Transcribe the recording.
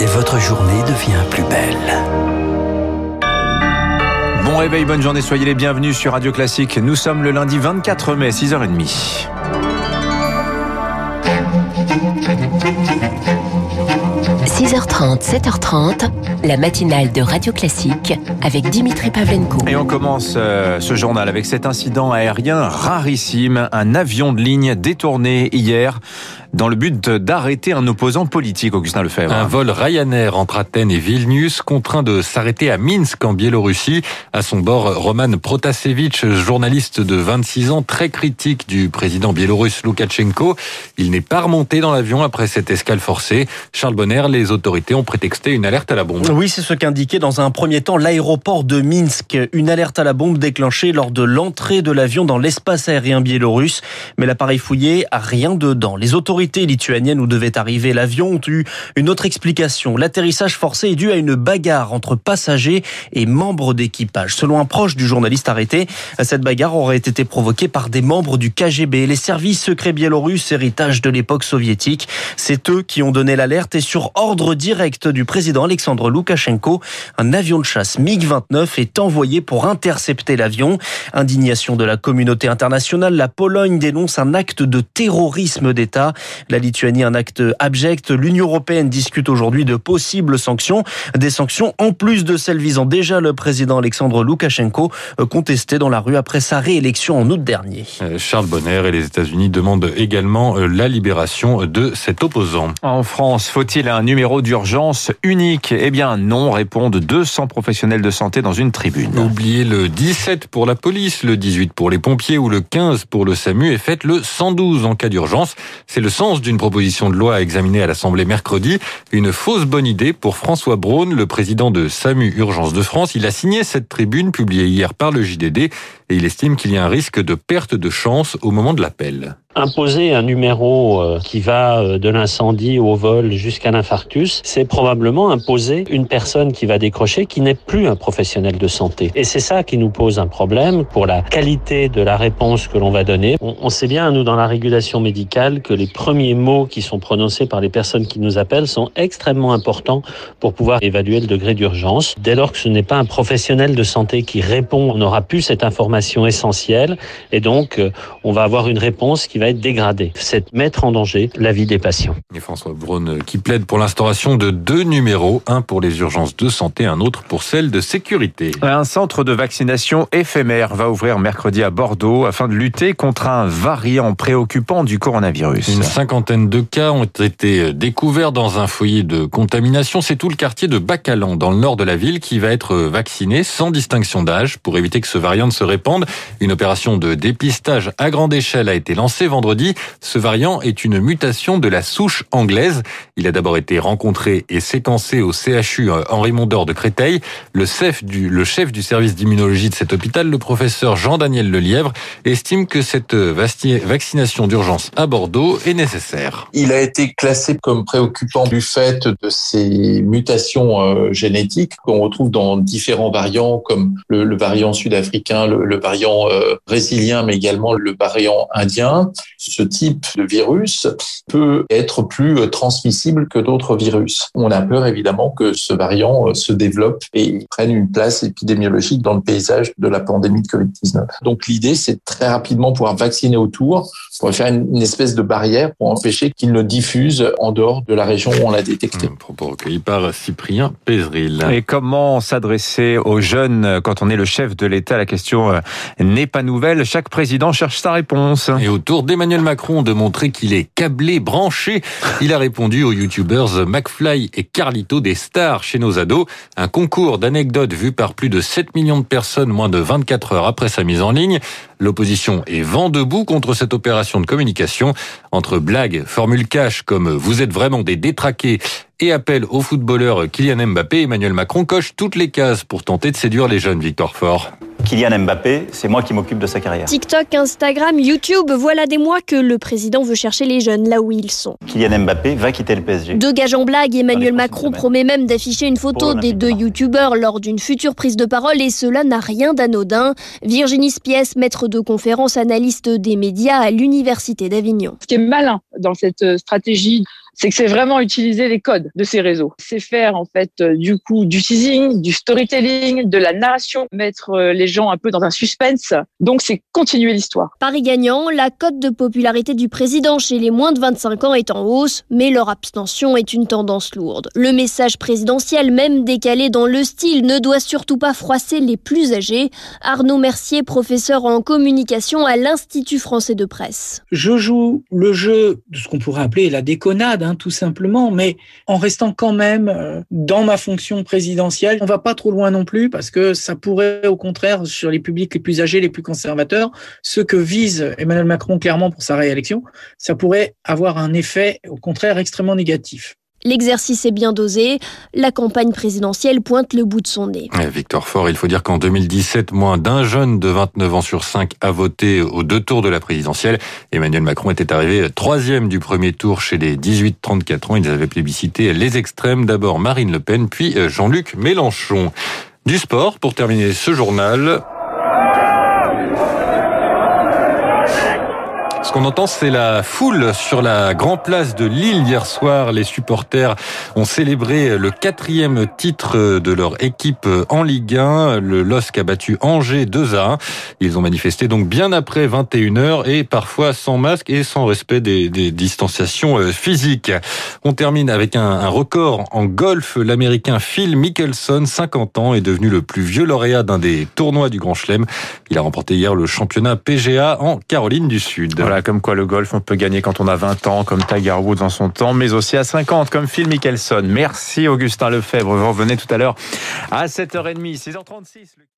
et votre journée devient plus belle. Bon réveil, bonne journée, soyez les bienvenus sur Radio Classique. Nous sommes le lundi 24 mai, 6h30. 6h30, 7h30, la matinale de Radio Classique avec Dimitri Pavlenko. Et on commence euh, ce journal avec cet incident aérien rarissime, un avion de ligne détourné hier dans le but d'arrêter un opposant politique, Augustin Lefebvre. Un vol Ryanair entre Athènes et Vilnius, contraint de s'arrêter à Minsk en Biélorussie. À son bord, Roman Protasevich, journaliste de 26 ans, très critique du président biélorusse Loukachenko. Il n'est pas remonté dans l'avion après cette escale forcée. Charles Bonner, les autorités ont prétexté une alerte à la bombe. Oui, c'est ce qu'indiquait dans un premier temps l'aéroport de Minsk. Une alerte à la bombe déclenchée lors de l'entrée de l'avion dans l'espace aérien biélorusse. Mais l'appareil fouillé a rien dedans. Les autorités autorités lituaniennes où devait arriver l'avion ont eu une autre explication. L'atterrissage forcé est dû à une bagarre entre passagers et membres d'équipage. Selon un proche du journaliste arrêté, cette bagarre aurait été provoquée par des membres du KGB, les services secrets biélorusses, héritage de l'époque soviétique. C'est eux qui ont donné l'alerte et sur ordre direct du président Alexandre Loukachenko, un avion de chasse MiG-29 est envoyé pour intercepter l'avion. Indignation de la communauté internationale, la Pologne dénonce un acte de terrorisme d'État. La Lituanie, un acte abject. L'Union européenne discute aujourd'hui de possibles sanctions. Des sanctions en plus de celles visant déjà le président Alexandre Loukachenko, euh, contesté dans la rue après sa réélection en août dernier. Euh, Charles Bonner et les États-Unis demandent également euh, la libération de cet opposant. En France, faut-il un numéro d'urgence unique? Eh bien non, répondent 200 professionnels de santé dans une tribune. Oubliez le 17 pour la police, le 18 pour les pompiers ou le 15 pour le SAMU et faites le 112 en cas d'urgence. C'est le sens d'une proposition de loi à examiner à l'Assemblée mercredi. Une fausse bonne idée pour François Braun, le président de SAMU Urgence de France. Il a signé cette tribune publiée hier par le JDD et il estime qu'il y a un risque de perte de chance au moment de l'appel. Imposer un numéro euh, qui va euh, de l'incendie au vol jusqu'à l'infarctus, c'est probablement imposer une personne qui va décrocher qui n'est plus un professionnel de santé. Et c'est ça qui nous pose un problème pour la qualité de la réponse que l'on va donner. On, sait bien, nous, dans la régulation médicale, que les premiers mots qui sont prononcés par les personnes qui nous appellent sont extrêmement importants pour pouvoir évaluer le degré d'urgence. Dès lors que ce n'est pas un professionnel de santé qui répond, on n'aura plus cette information essentielle et donc euh, on va avoir une réponse qui va être dégradée. C'est mettre en danger la vie des patients. Et François Braun qui plaide pour l'instauration de deux numéros, un pour les urgences de santé, un autre pour celles de sécurité. Un centre de vaccination éphémère va ouvrir mercredi à Bordeaux afin de lutter contre un variant préoccupant du coronavirus. Une cinquantaine de cas ont été découverts dans un foyer de contamination. C'est tout le quartier de Bacalan, dans le nord de la ville, qui va être vacciné sans distinction d'âge pour éviter que ce variant ne se répande. Une opération de dépistage à grande échelle a été lancée vendredi. Ce variant est une mutation de la souche anglaise. Il a d'abord été rencontré et séquencé au CHU Henri Mondor de Créteil. Le chef du, le chef du service d'immunologie de cet hôpital, le professeur Jean-Daniel Lelièvre, estime que cette vaccination d'urgence à Bordeaux est nécessaire. Il a été classé comme préoccupant du fait de ces mutations euh, génétiques qu'on retrouve dans différents variants comme le, le variant sud-africain, le, le, variant euh, brésilien, mais également le variant indien. Ce type de virus peut être plus euh, transmissible que d'autres virus. On a peur évidemment que ce variant se développe et prenne une place épidémiologique dans le paysage de la pandémie de Covid-19. Donc l'idée, c'est très rapidement pouvoir vacciner autour pour faire une espèce de barrière pour empêcher qu'il ne diffuse en dehors de la région où on l'a détecté. Un propos recueilli par Cyprien Pézril. Et comment s'adresser aux jeunes quand on est le chef de l'État? La question euh, n'est pas nouvelle. Chaque président cherche sa réponse. Et autour d'Emmanuel Macron de montrer qu'il est câblé, branché, il a répondu aux youtubeurs McFly et Carlito des stars chez nos ados. Un concours d'anecdotes vu par plus de 7 millions de personnes moins de 24 heures après sa mise en ligne. L'opposition est vent debout contre cette opération de communication. Entre blagues, formules cash comme vous êtes vraiment des détraqués et appel aux footballeurs Kylian Mbappé, Emmanuel Macron coche toutes les cases pour tenter de séduire les jeunes Victor Fort. Kylian Mbappé, c'est moi qui m'occupe de sa carrière. TikTok, Instagram, YouTube, voilà des mois que le président veut chercher les jeunes là où ils sont. Kylian Mbappé va quitter le PSG. Deux gages en blague, Emmanuel Macron promet même d'afficher une photo des deux youtubeurs lors d'une future prise de parole et cela n'a rien d'anodin. Virginie Spies, maître de conférence, analyste des médias à l'Université d'Avignon. Ce qui est malin dans cette stratégie c'est que c'est vraiment utiliser les codes de ces réseaux. C'est faire en fait euh, du coup du teasing, du storytelling, de la narration, mettre euh, les gens un peu dans un suspense. Donc c'est continuer l'histoire. Paris gagnant, la cote de popularité du président chez les moins de 25 ans est en hausse, mais leur abstention est une tendance lourde. Le message présidentiel, même décalé dans le style, ne doit surtout pas froisser les plus âgés. Arnaud Mercier, professeur en communication à l'Institut français de presse. Je joue le jeu de ce qu'on pourrait appeler la déconnade, hein, tout simplement, mais en restant quand même euh, dans ma fonction présidentielle. On va pas trop loin non plus parce que ça pourrait, au contraire, sur les publics les plus âgés, les plus conservateurs, ce que vise Emmanuel Macron clairement pour sa réélection, ça pourrait avoir un effet, au contraire, extrêmement négatif. L'exercice est bien dosé. La campagne présidentielle pointe le bout de son nez. Victor Fort, il faut dire qu'en 2017, moins d'un jeune de 29 ans sur 5 a voté aux deux tours de la présidentielle. Emmanuel Macron était arrivé troisième du premier tour chez les 18-34 ans. Ils avaient plébiscité les extrêmes. D'abord Marine Le Pen, puis Jean-Luc Mélenchon. Du sport, pour terminer ce journal. Qu'on entend, c'est la foule sur la Grand Place de Lille hier soir. Les supporters ont célébré le quatrième titre de leur équipe en Ligue 1. Le LOSC a battu Angers 2 à 1. Ils ont manifesté donc bien après 21h et parfois sans masque et sans respect des, distanciations euh, physiques. On termine avec un, record en golf. L'Américain Phil Mickelson, 50 ans, est devenu le plus vieux lauréat d'un des tournois du Grand Chelem. Il a remporté hier le championnat PGA en Caroline du Sud. Comme quoi le golf, on peut gagner quand on a 20 ans, comme Tiger Woods en son temps, mais aussi à 50, comme Phil Mickelson. Merci Augustin Lefebvre. Vous revenez tout à l'heure à 7h30, 6h36.